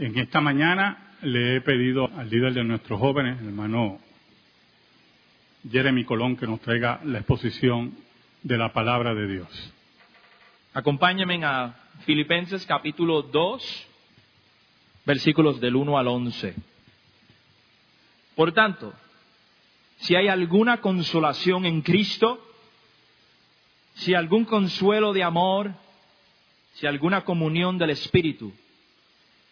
En esta mañana le he pedido al líder de nuestros jóvenes, el hermano Jeremy Colón, que nos traiga la exposición de la palabra de Dios. Acompáñenme a Filipenses capítulo 2, versículos del 1 al 11. Por tanto, si hay alguna consolación en Cristo, si algún consuelo de amor, si alguna comunión del Espíritu,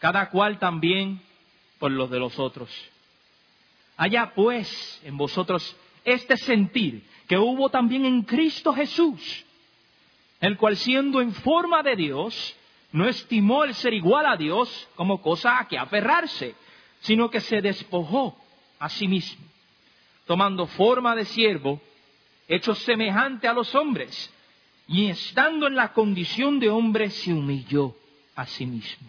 cada cual también por los de los otros. Haya pues en vosotros este sentir que hubo también en Cristo Jesús, el cual siendo en forma de Dios, no estimó el ser igual a Dios como cosa a que aferrarse, sino que se despojó a sí mismo, tomando forma de siervo, hecho semejante a los hombres, y estando en la condición de hombre se humilló a sí mismo,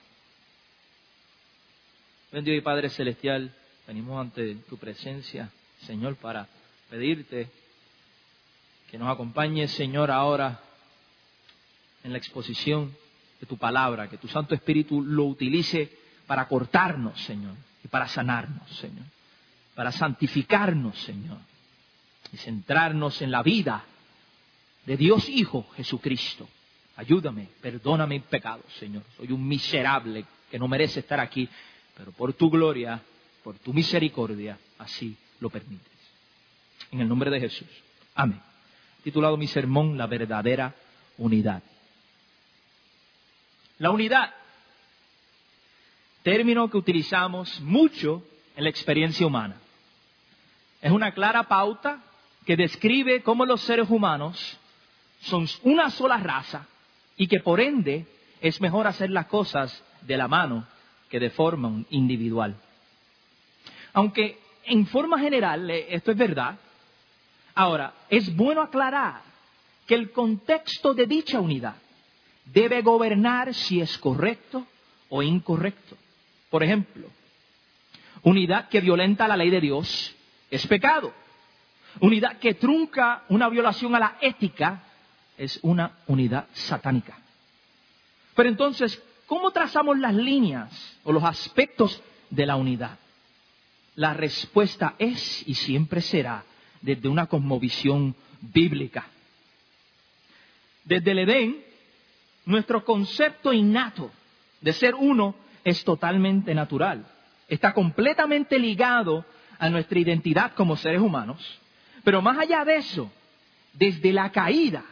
Bendito y Padre Celestial, venimos ante tu presencia, Señor, para pedirte que nos acompañe, Señor, ahora en la exposición de tu palabra, que tu Santo Espíritu lo utilice para cortarnos, Señor, y para sanarnos, Señor, para santificarnos, Señor, y centrarnos en la vida de Dios Hijo Jesucristo. Ayúdame, perdóname mis pecados, Señor. Soy un miserable que no merece estar aquí, pero por tu gloria, por tu misericordia, así lo permites. En el nombre de Jesús. Amén titulado mi sermón La verdadera unidad. La unidad, término que utilizamos mucho en la experiencia humana. Es una clara pauta que describe cómo los seres humanos son una sola raza y que por ende es mejor hacer las cosas de la mano que de forma individual. Aunque en forma general eh, esto es verdad, Ahora, es bueno aclarar que el contexto de dicha unidad debe gobernar si es correcto o incorrecto. Por ejemplo, unidad que violenta la ley de Dios es pecado. Unidad que trunca una violación a la ética es una unidad satánica. Pero entonces, ¿cómo trazamos las líneas o los aspectos de la unidad? La respuesta es y siempre será desde una cosmovisión bíblica. Desde el Edén, nuestro concepto innato de ser uno es totalmente natural. Está completamente ligado a nuestra identidad como seres humanos. Pero más allá de eso, desde la caída,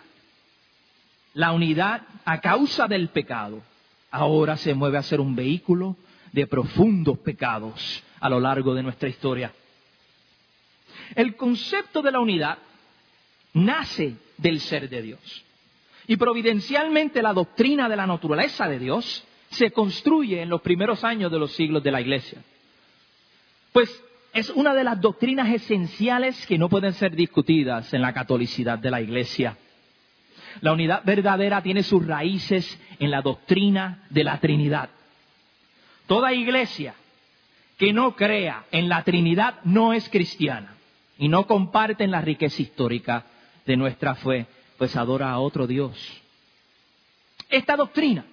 la unidad a causa del pecado ahora se mueve a ser un vehículo de profundos pecados a lo largo de nuestra historia. El concepto de la unidad nace del ser de Dios. Y providencialmente la doctrina de la naturaleza de Dios se construye en los primeros años de los siglos de la Iglesia. Pues es una de las doctrinas esenciales que no pueden ser discutidas en la catolicidad de la Iglesia. La unidad verdadera tiene sus raíces en la doctrina de la Trinidad. Toda iglesia que no crea en la Trinidad no es cristiana y no comparten la riqueza histórica de nuestra fe, pues adora a otro Dios. Esta doctrina,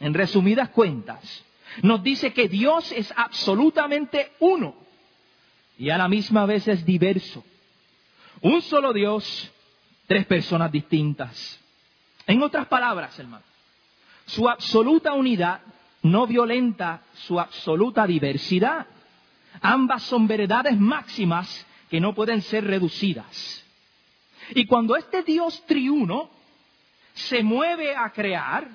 en resumidas cuentas, nos dice que Dios es absolutamente uno y a la misma vez es diverso. Un solo Dios, tres personas distintas. En otras palabras, hermano, su absoluta unidad no violenta su absoluta diversidad. Ambas son verdades máximas que no pueden ser reducidas. Y cuando este Dios triuno se mueve a crear,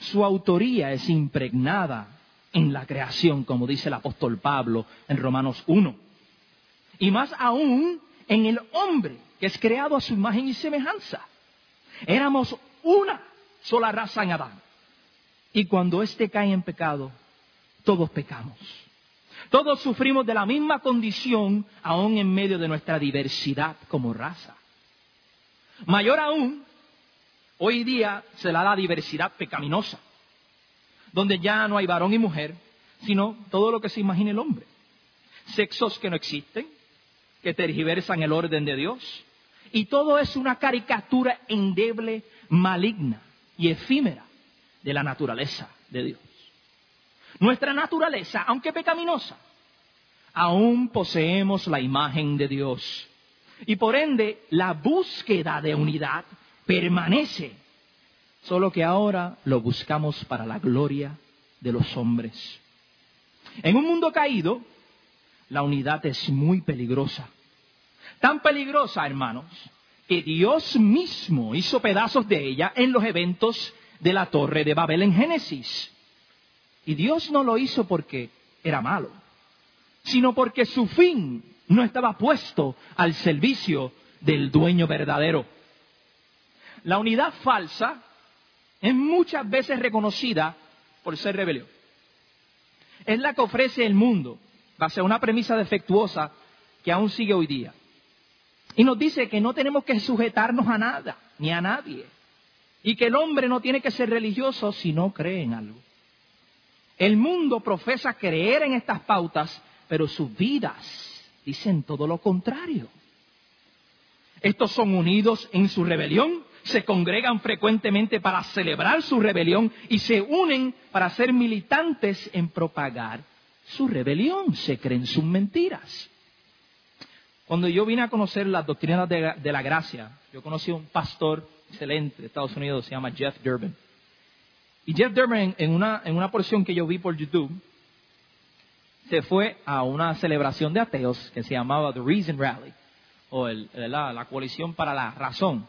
su autoría es impregnada en la creación, como dice el apóstol Pablo en Romanos 1. Y más aún en el hombre, que es creado a su imagen y semejanza. Éramos una sola raza en Adán. Y cuando éste cae en pecado, todos pecamos. Todos sufrimos de la misma condición, aún en medio de nuestra diversidad como raza. Mayor aún, hoy día se da la diversidad pecaminosa, donde ya no hay varón y mujer, sino todo lo que se imagina el hombre. Sexos que no existen, que tergiversan el orden de Dios, y todo es una caricatura endeble, maligna y efímera de la naturaleza de Dios. Nuestra naturaleza, aunque pecaminosa, aún poseemos la imagen de Dios. Y por ende, la búsqueda de unidad permanece, solo que ahora lo buscamos para la gloria de los hombres. En un mundo caído, la unidad es muy peligrosa. Tan peligrosa, hermanos, que Dios mismo hizo pedazos de ella en los eventos de la torre de Babel en Génesis. Y Dios no lo hizo porque era malo, sino porque su fin no estaba puesto al servicio del dueño verdadero. La unidad falsa es muchas veces reconocida por ser rebelión. Es la que ofrece el mundo, base a una premisa defectuosa que aún sigue hoy día. Y nos dice que no tenemos que sujetarnos a nada, ni a nadie. Y que el hombre no tiene que ser religioso si no cree en algo. El mundo profesa creer en estas pautas, pero sus vidas dicen todo lo contrario. Estos son unidos en su rebelión, se congregan frecuentemente para celebrar su rebelión y se unen para ser militantes en propagar su rebelión, se creen sus mentiras. Cuando yo vine a conocer las doctrinas de, la gracia, yo conocí a un pastor excelente de Estados Unidos, se llama Jeff Durbin. Y Jeff Durbin, en una, en una porción que yo vi por YouTube, se fue a una celebración de ateos que se llamaba The Reason Rally, o la, la coalición para la razón.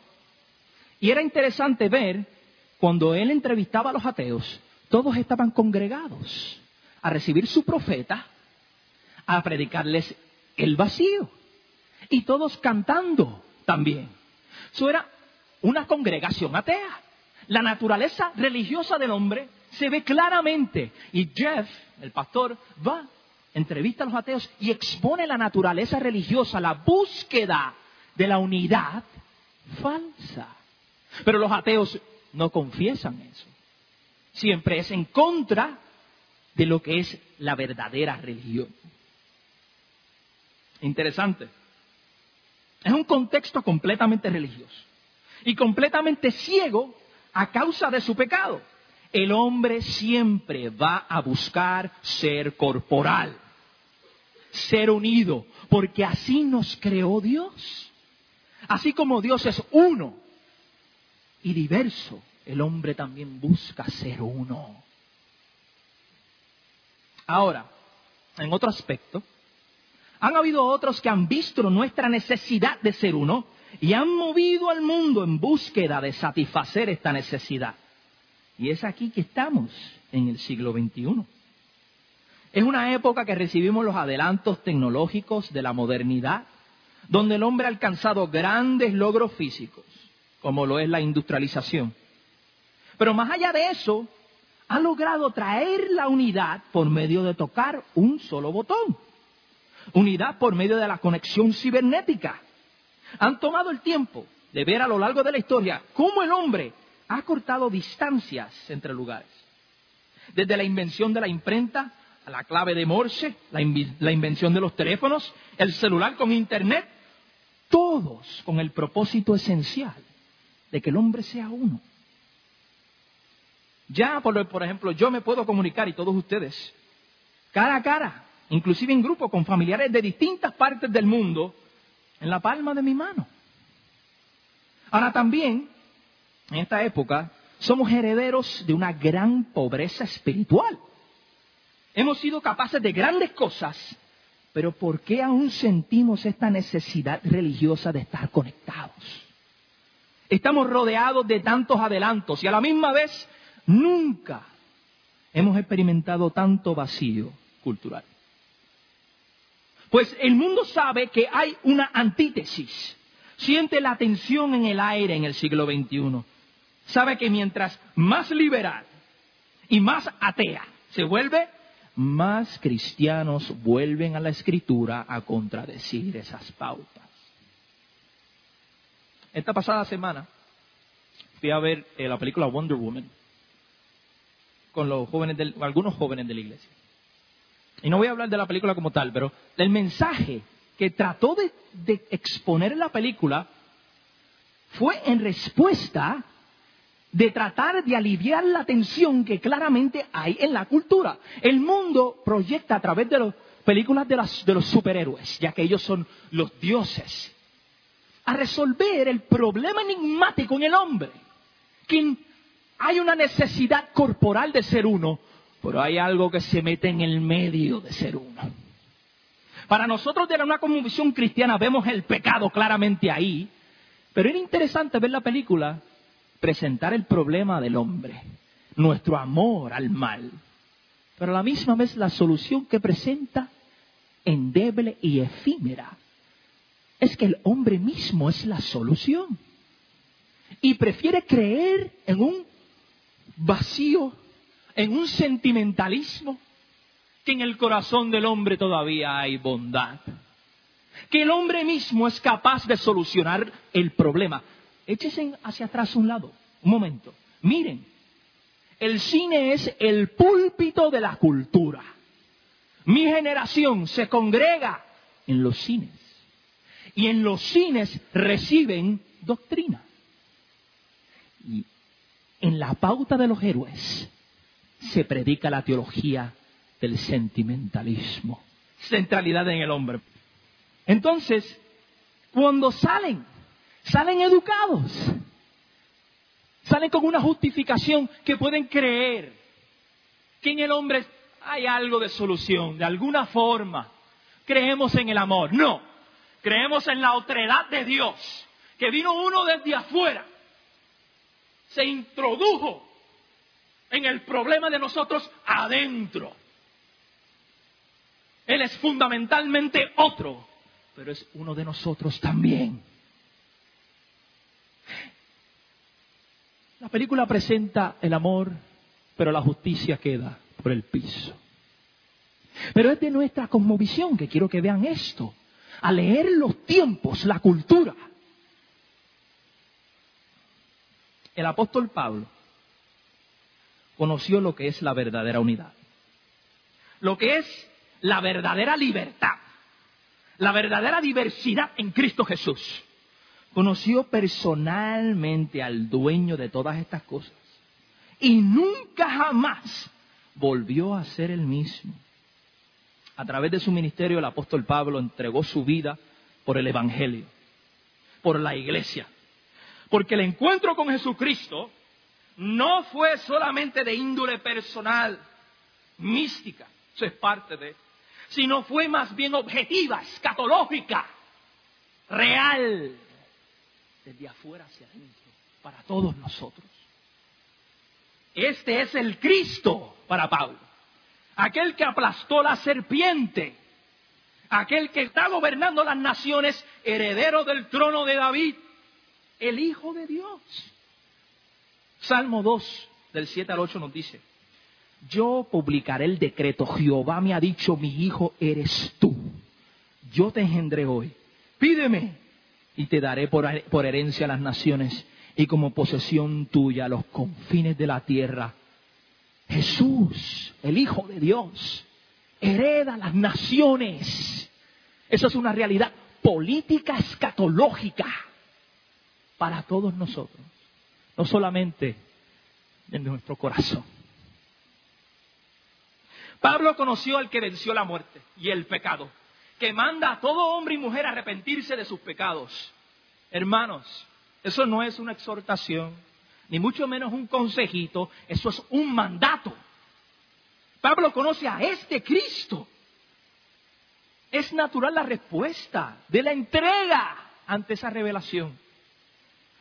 Y era interesante ver cuando él entrevistaba a los ateos, todos estaban congregados a recibir su profeta, a predicarles el vacío y todos cantando también. Eso era una congregación atea. La naturaleza religiosa del hombre se ve claramente. Y Jeff, el pastor, va, entrevista a los ateos y expone la naturaleza religiosa, la búsqueda de la unidad falsa. Pero los ateos no confiesan eso. Siempre es en contra de lo que es la verdadera religión. Interesante. Es un contexto completamente religioso y completamente ciego a causa de su pecado. El hombre siempre va a buscar ser corporal, ser unido, porque así nos creó Dios. Así como Dios es uno y diverso, el hombre también busca ser uno. Ahora, en otro aspecto, han habido otros que han visto nuestra necesidad de ser uno y han movido al mundo en búsqueda de satisfacer esta necesidad. Y es aquí que estamos en el siglo XXI. Es una época que recibimos los adelantos tecnológicos de la modernidad, donde el hombre ha alcanzado grandes logros físicos, como lo es la industrialización. Pero más allá de eso, ha logrado traer la unidad por medio de tocar un solo botón unidad por medio de la conexión cibernética. Han tomado el tiempo de ver a lo largo de la historia cómo el hombre ha cortado distancias entre lugares. Desde la invención de la imprenta a la clave de Morse, la, invención de los teléfonos, el celular con Internet, todos con el propósito esencial de que el hombre sea uno. Ya, por, por ejemplo, yo me puedo comunicar y todos ustedes, cara a cara, inclusive en grupo con familiares de distintas partes del mundo, en la palma de mi mano. Ahora también, en esta época, somos herederos de una gran pobreza espiritual. Hemos sido capaces de grandes cosas, pero ¿por qué aún sentimos esta necesidad religiosa de estar conectados? Estamos rodeados de tantos adelantos y a la misma vez nunca hemos experimentado tanto vacío cultural. Pues el mundo sabe que hay una antítesis. Siente la tensión en el aire en el siglo XXI. Sabe que mientras más liberal y más atea se vuelve, más cristianos vuelven a la escritura a contradecir esas pautas. Esta pasada semana fui a ver eh, la película Wonder Woman con los jóvenes algunos jóvenes de la iglesia. Y no voy a hablar de la película como tal, pero del mensaje que trató de, de exponer la película fue en respuesta de tratar de aliviar la tensión que claramente hay en la cultura. El mundo proyecta a través de las películas de, de los superhéroes, ya que ellos son los dioses, a resolver el problema enigmático en el hombre. Que hay una necesidad corporal de ser uno, pero hay algo que se mete en el medio de ser uno. Para nosotros de una convicción cristiana vemos el pecado claramente ahí, pero era interesante ver la película presentar el problema del hombre, nuestro amor al mal, pero a la misma vez la solución que presenta endeble y efímera es que el hombre mismo es la solución y prefiere creer en un vacío en un sentimentalismo, que en el corazón del hombre todavía hay bondad, que el hombre mismo es capaz de solucionar el problema. Échese hacia atrás un lado, un momento. Miren, el cine es el púlpito de la cultura. Mi generación se congrega en los cines y en los cines reciben doctrina. Y en la pauta de los héroes se predica la teología del sentimentalismo, centralidad en el hombre. Entonces, cuando salen, salen educados, salen con una justificación que pueden creer que en el hombre hay algo de solución, de alguna forma. Creemos en el amor. No, creemos en la otredad de Dios, que vino uno desde afuera, se introdujo en el problema de nosotros adentro. Él es fundamentalmente otro, pero es uno de nosotros también. La película presenta el amor, pero la justicia queda por el piso. Pero es de nuestra cosmovisión que quiero que vean esto. A leer los tiempos, la cultura. El apóstol Pablo conoció lo que es la verdadera unidad, lo que es la verdadera libertad, la verdadera diversidad en Cristo Jesús. Conoció personalmente al dueño de todas estas cosas y nunca jamás volvió a ser el mismo. A través de su ministerio el apóstol Pablo entregó su vida por el Evangelio, por la iglesia, porque el encuentro con Jesucristo no fue solamente de índole personal, mística, eso es parte de, sino fue más bien objetiva, escatológica, real, desde afuera hacia adentro, para todos nosotros. Este es el Cristo para Pablo, aquel que aplastó la serpiente, aquel que está gobernando las naciones, heredero del trono de David, el Hijo de Dios. Salmo 2, del 7 al 8 nos dice, yo publicaré el decreto, Jehová me ha dicho, mi hijo eres tú, yo te engendré hoy, pídeme y te daré por, herencia a las naciones y como posesión tuya los confines de la tierra. Jesús, el Hijo de Dios, hereda las naciones. Eso es una realidad política escatológica para todos nosotros no solamente en nuestro corazón. Pablo conoció al que venció la muerte y el pecado, que manda a todo hombre y mujer a arrepentirse de sus pecados. Hermanos, eso no es una exhortación, ni mucho menos un consejito, eso es un mandato. Pablo conoce a este Cristo. Es natural la respuesta de la entrega ante esa revelación.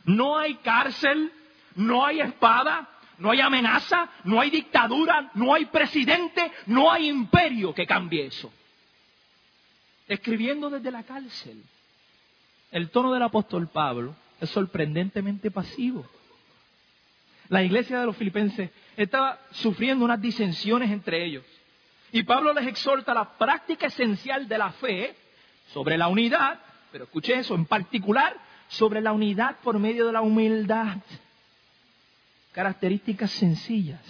No hay cárcel, no hay espada, no hay amenaza, no hay dictadura, no hay presidente, no hay imperio que cambie eso. Escribiendo desde la cárcel, el tono del apóstol Pablo es sorprendentemente pasivo. La iglesia de los filipenses estaba sufriendo unas disensiones entre ellos. Y Pablo les exhorta la práctica esencial de la fe sobre la unidad, pero escuche eso, en particular sobre la unidad por medio de la humildad. Características sencillas,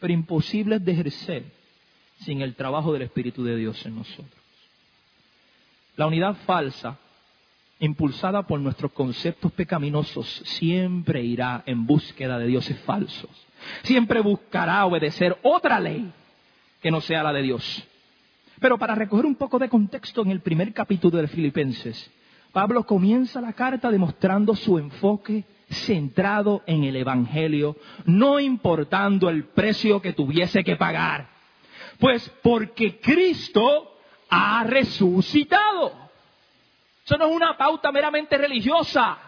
pero imposibles de ejercer sin el trabajo del Espíritu de Dios en nosotros. La unidad falsa impulsada por nuestros conceptos pecaminosos, siempre irá en búsqueda de dioses falsos. Siempre buscará obedecer otra ley que no sea la de Dios. Pero para recoger un poco de contexto en el primer capítulo de Filipenses, Pablo comienza la carta demostrando su enfoque centrado en el Evangelio, no importando el precio que tuviese que pagar. Pues porque Cristo ha resucitado. Eso no es una pauta meramente religiosa.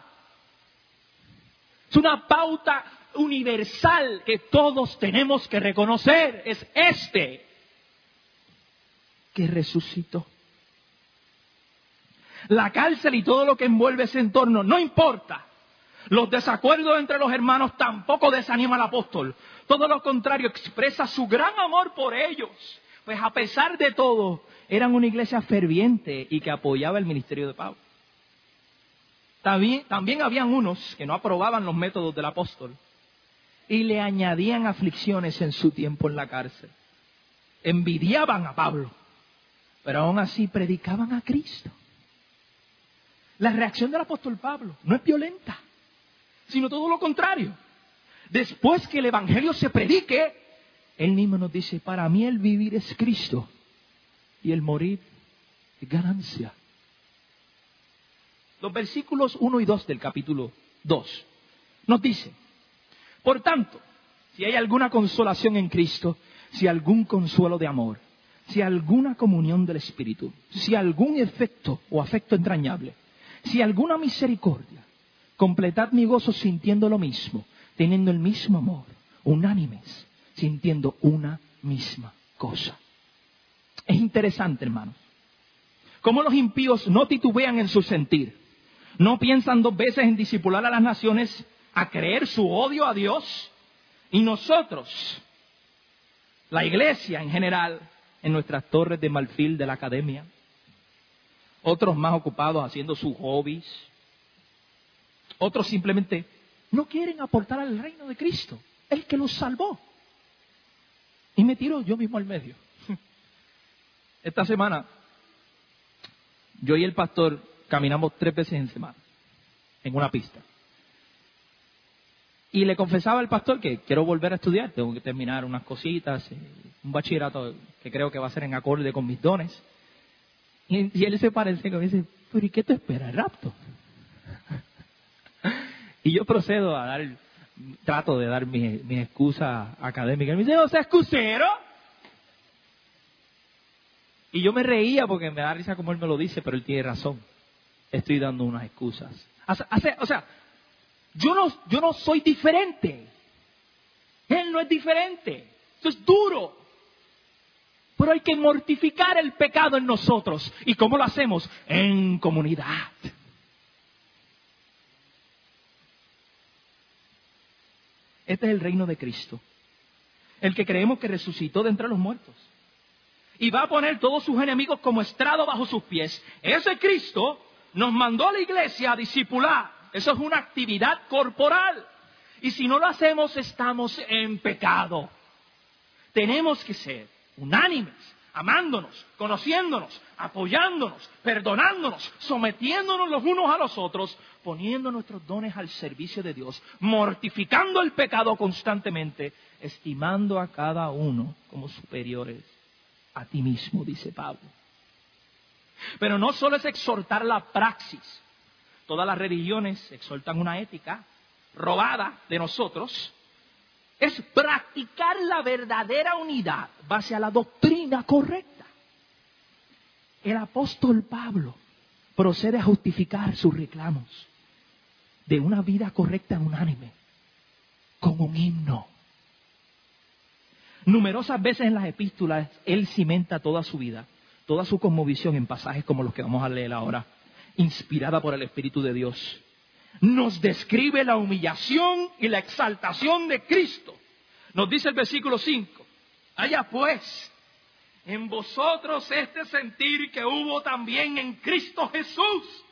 Es una pauta universal que todos tenemos que reconocer. Es este que resucitó. La cárcel y todo lo que envuelve ese entorno, no importa. Los desacuerdos entre los hermanos tampoco desaniman al apóstol. Todo lo contrario, expresa su gran amor por ellos. Pues a pesar de todo, eran una iglesia ferviente y que apoyaba el ministerio de Pablo. También, también habían unos que no aprobaban los métodos del apóstol y le añadían aflicciones en su tiempo en la cárcel. Envidiaban a Pablo, pero aún así predicaban a Cristo. La reacción del apóstol Pablo no es violenta, sino todo lo contrario. Después que el Evangelio se predique, él mismo nos dice, para mí el vivir es Cristo y el morir es ganancia. Los versículos 1 y 2 del capítulo 2 nos dicen, por tanto, si hay alguna consolación en Cristo, si algún consuelo de amor, si alguna comunión del Espíritu, si algún efecto o afecto entrañable, si alguna misericordia, completad mi gozo sintiendo lo mismo, teniendo el mismo amor, unánimes, sintiendo una misma cosa. Es interesante, hermanos, cómo los impíos no titubean en su sentir, no piensan dos veces en disipular a las naciones a creer su odio a Dios, y nosotros, la iglesia en general, en nuestras torres de marfil de la academia, otros más ocupados haciendo sus hobbies, otros simplemente no quieren aportar al reino de Cristo, el que los salvó. Y me tiro yo mismo al medio. Esta semana, yo y el pastor caminamos tres veces en semana, en una pista. Y le confesaba al pastor que quiero volver a estudiar, tengo que terminar unas cositas, eh, un bachillerato que creo que va a ser en acorde con mis dones. Y, él se parece y dice, pero ¿y qué te espera el rapto? y yo procedo a dar, trato de dar mi, mi excusa académica. Y me dice, ¿o sea excusero? Y yo me reía porque me da risa como él me lo dice, pero él tiene razón. Estoy dando unas excusas. o sea, yo no, yo no soy diferente. Él no es diferente. Eso es duro. Pero hay que mortificar el pecado en nosotros. ¿Y cómo lo hacemos? En comunidad. Este es el reino de Cristo. El que creemos que resucitó de entre los muertos. Y va a poner todos sus enemigos como estrado bajo sus pies. Ese Cristo nos mandó a la iglesia a discipular. Eso es una actividad corporal. Y si no lo hacemos, estamos en pecado. Tenemos que ser unánimes, amándonos, conociéndonos, apoyándonos, perdonándonos, sometiéndonos los unos a los otros, poniendo nuestros dones al servicio de Dios, mortificando el pecado constantemente, estimando a cada uno como superiores a ti mismo, dice Pablo. Pero no solo es exhortar la praxis, todas las religiones exhortan una ética, robada de nosotros, es practicar la verdadera unidad base a la doctrina correcta. El apóstol Pablo procede a justificar sus reclamos de una vida correcta unánime con un himno. Numerosas veces en las epístolas él cimenta toda su vida, toda su conmovisión en pasajes como los que vamos a leer ahora, inspirada por el Espíritu de Dios. Nos describe la humillación y la exaltación de Cristo. Nos dice el versículo 5. Allá pues, en vosotros este sentir que hubo también en Cristo Jesús.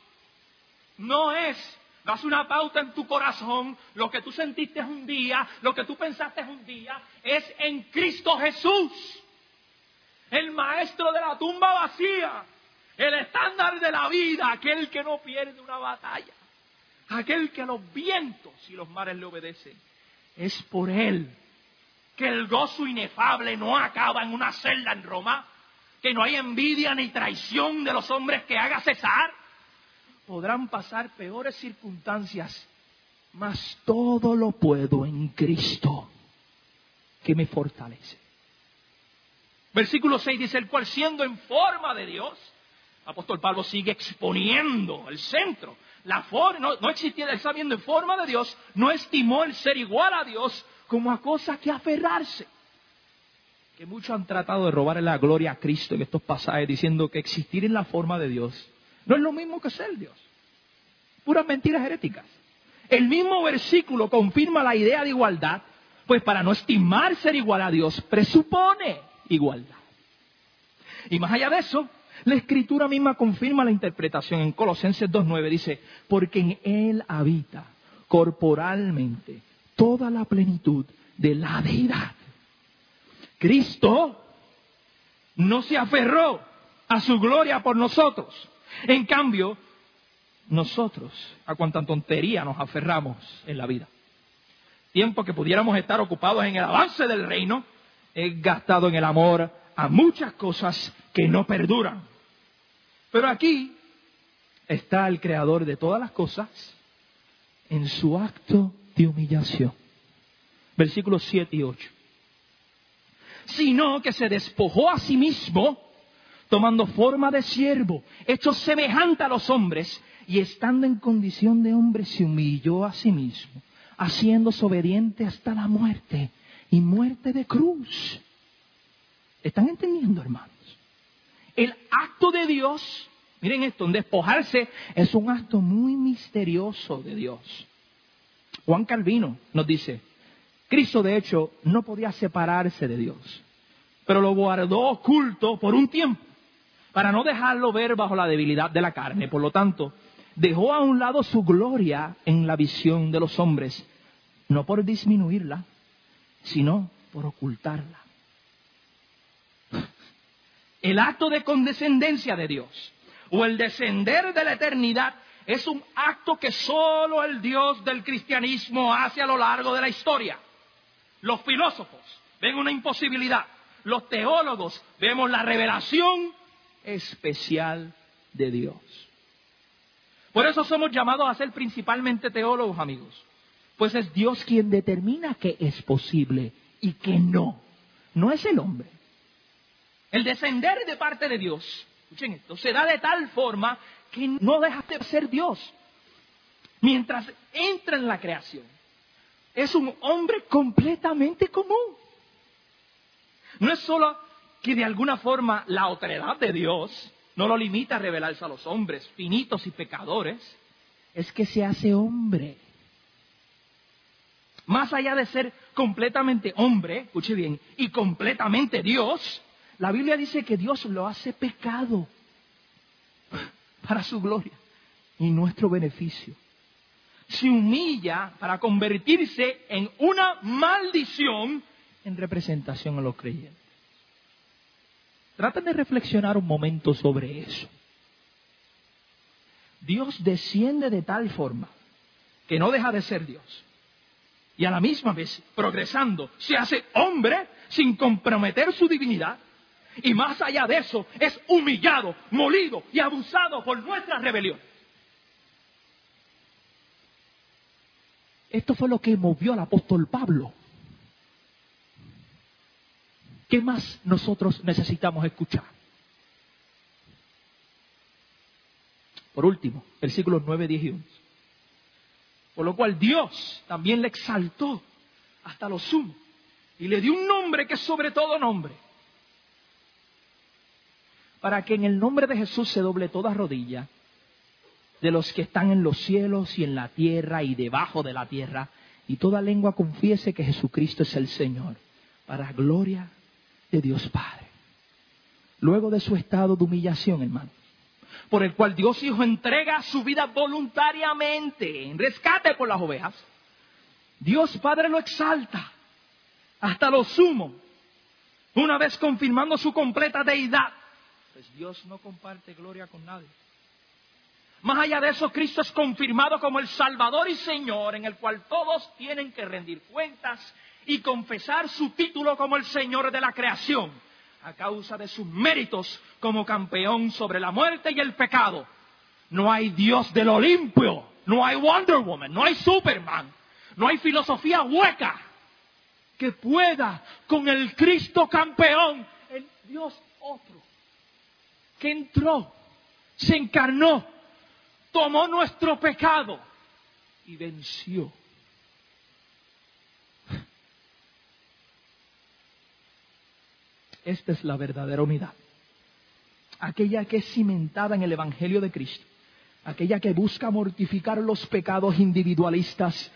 No es das una pauta en tu corazón, lo que tú sentiste un día, lo que tú pensaste un día, es en Cristo Jesús, el maestro de la tumba vacía, el estándar de la vida, aquel que no pierde una batalla, aquel que los vientos y los mares le obedecen. Es por él que el gozo inefable no acaba en una celda en Roma, que no hay envidia ni traición de los hombres que haga cesar, podrán pasar peores circunstancias, mas todo lo puedo en Cristo que me fortalece. Versículo 6 dice, el cual siendo en forma de Dios, apóstol Pablo sigue exponiendo el centro. La forma, no, no existía, él sabiendo en forma de Dios, no estimó el ser igual a Dios como a cosa que aferrarse. Que muchos han tratado de robarle la gloria a Cristo en estos pasajes diciendo que existir en la forma de Dios no es lo mismo que ser Dios. Puras mentiras heréticas. El mismo versículo confirma la idea de igualdad, pues para no estimar ser igual a Dios, presupone igualdad. Y más allá de eso, la escritura misma confirma la interpretación en Colosenses 2.9. Dice, porque en Él habita corporalmente toda la plenitud de la deidad. Cristo no se aferró a su gloria por nosotros, en cambio, nosotros a cuánta tontería nos aferramos en la vida. Tiempo que pudiéramos estar ocupados en el avance del reino, es gastado en el amor a muchas cosas que no perduran. Pero aquí está el creador de todas las cosas en su acto de humillación. Versículos 7 y 8. Sino que se despojó a sí mismo tomando forma de siervo, hecho semejante a los hombres, y estando en condición de hombre se humilló a sí mismo, haciéndose obediente hasta la muerte y muerte de cruz. ¿Están entendiendo, hermanos? El acto de Dios, miren esto, en despojarse es un acto muy misterioso de Dios. Juan Calvino nos dice, Cristo de hecho no podía separarse de Dios, pero lo guardó oculto por un tiempo para no dejarlo ver bajo la debilidad de la carne. Por lo tanto, dejó a un lado su gloria en la visión de los hombres, no por disminuirla, sino por ocultarla. El acto de condescendencia de Dios o el descender de la eternidad es un acto que solo el Dios del cristianismo hace a lo largo de la historia. Los filósofos ven una imposibilidad. Los teólogos vemos la revelación especial de Dios. Por eso somos llamados a ser principalmente teólogos, amigos. Pues es Dios quien determina que es posible y que no. No es el hombre. El descender de parte de Dios, escuchen esto, se da de tal forma que no deja de ser Dios. Mientras entra en la creación, es un hombre completamente común. No es solo que de alguna forma la otredad de Dios no lo limita a revelarse a los hombres finitos y pecadores, es que se hace hombre. Más allá de ser completamente hombre, escuche bien, y completamente Dios, la Biblia dice que Dios lo hace pecado para su gloria y nuestro beneficio. Se humilla para convertirse en una maldición en representación a los creyentes. Traten de reflexionar un momento sobre eso. Dios desciende de tal forma que no deja de ser Dios. Y a la misma vez, progresando, se hace hombre sin comprometer su divinidad. Y más allá de eso, es humillado, molido y abusado por nuestra rebelión. Esto fue lo que movió al apóstol Pablo. ¿Qué más nosotros necesitamos escuchar? Por último, versículos 9, 10 y 11. Por lo cual Dios también le exaltó hasta lo sumo y le dio un nombre que es sobre todo nombre. Para que en el nombre de Jesús se doble toda rodilla de los que están en los cielos y en la tierra y debajo de la tierra, y toda lengua confiese que Jesucristo es el Señor, para gloria de Dios Padre. Luego de su estado de humillación, hermano, por el cual Dios Hijo entrega su vida voluntariamente en rescate por las ovejas, Dios Padre lo exalta hasta lo sumo, una vez confirmando su completa deidad. Pues Dios no comparte gloria con nadie. Más allá de eso, Cristo es confirmado como el Salvador y Señor en el cual todos tienen que rendir cuentas y confesar su título como el Señor de la creación a causa de sus méritos como campeón sobre la muerte y el pecado. No hay Dios del Olimpio, no hay Wonder Woman, no hay Superman, no hay filosofía hueca que pueda con el Cristo campeón, el Dios otro, que entró, se encarnó, tomó nuestro pecado y venció. Esta es la verdadera unidad. Aquella que es cimentada en el Evangelio de Cristo. Aquella que busca mortificar los pecados individualistas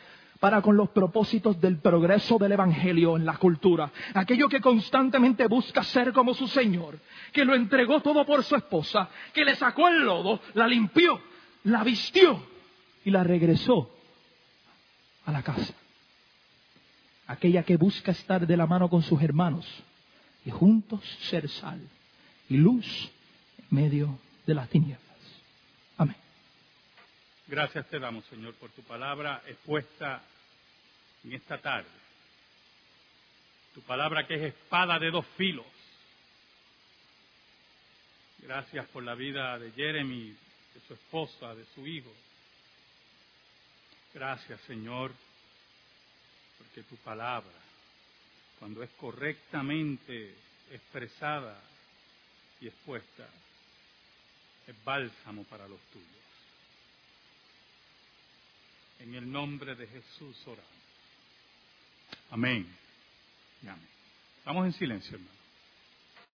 para con los propósitos del progreso del Evangelio en la cultura. Aquello que constantemente busca ser como su Señor, que lo entregó todo por su esposa, que le sacó el lodo, la limpió, la vistió y la regresó a la casa. Aquella que busca estar de la mano con sus hermanos y juntos ser sal y luz en medio de las tinieblas. Amén. Gracias te damos, Señor, por tu palabra expuesta en esta tarde. Tu palabra que es espada de dos filos. Gracias por la vida de Jeremy, de su esposa, de su hijo. Gracias, Señor, porque tu palabra, cuando es correctamente expresada y expuesta, es bálsamo para los tuyos. En el nombre de Jesús oramos. Amén. Amén. Estamos en silencio, hermano.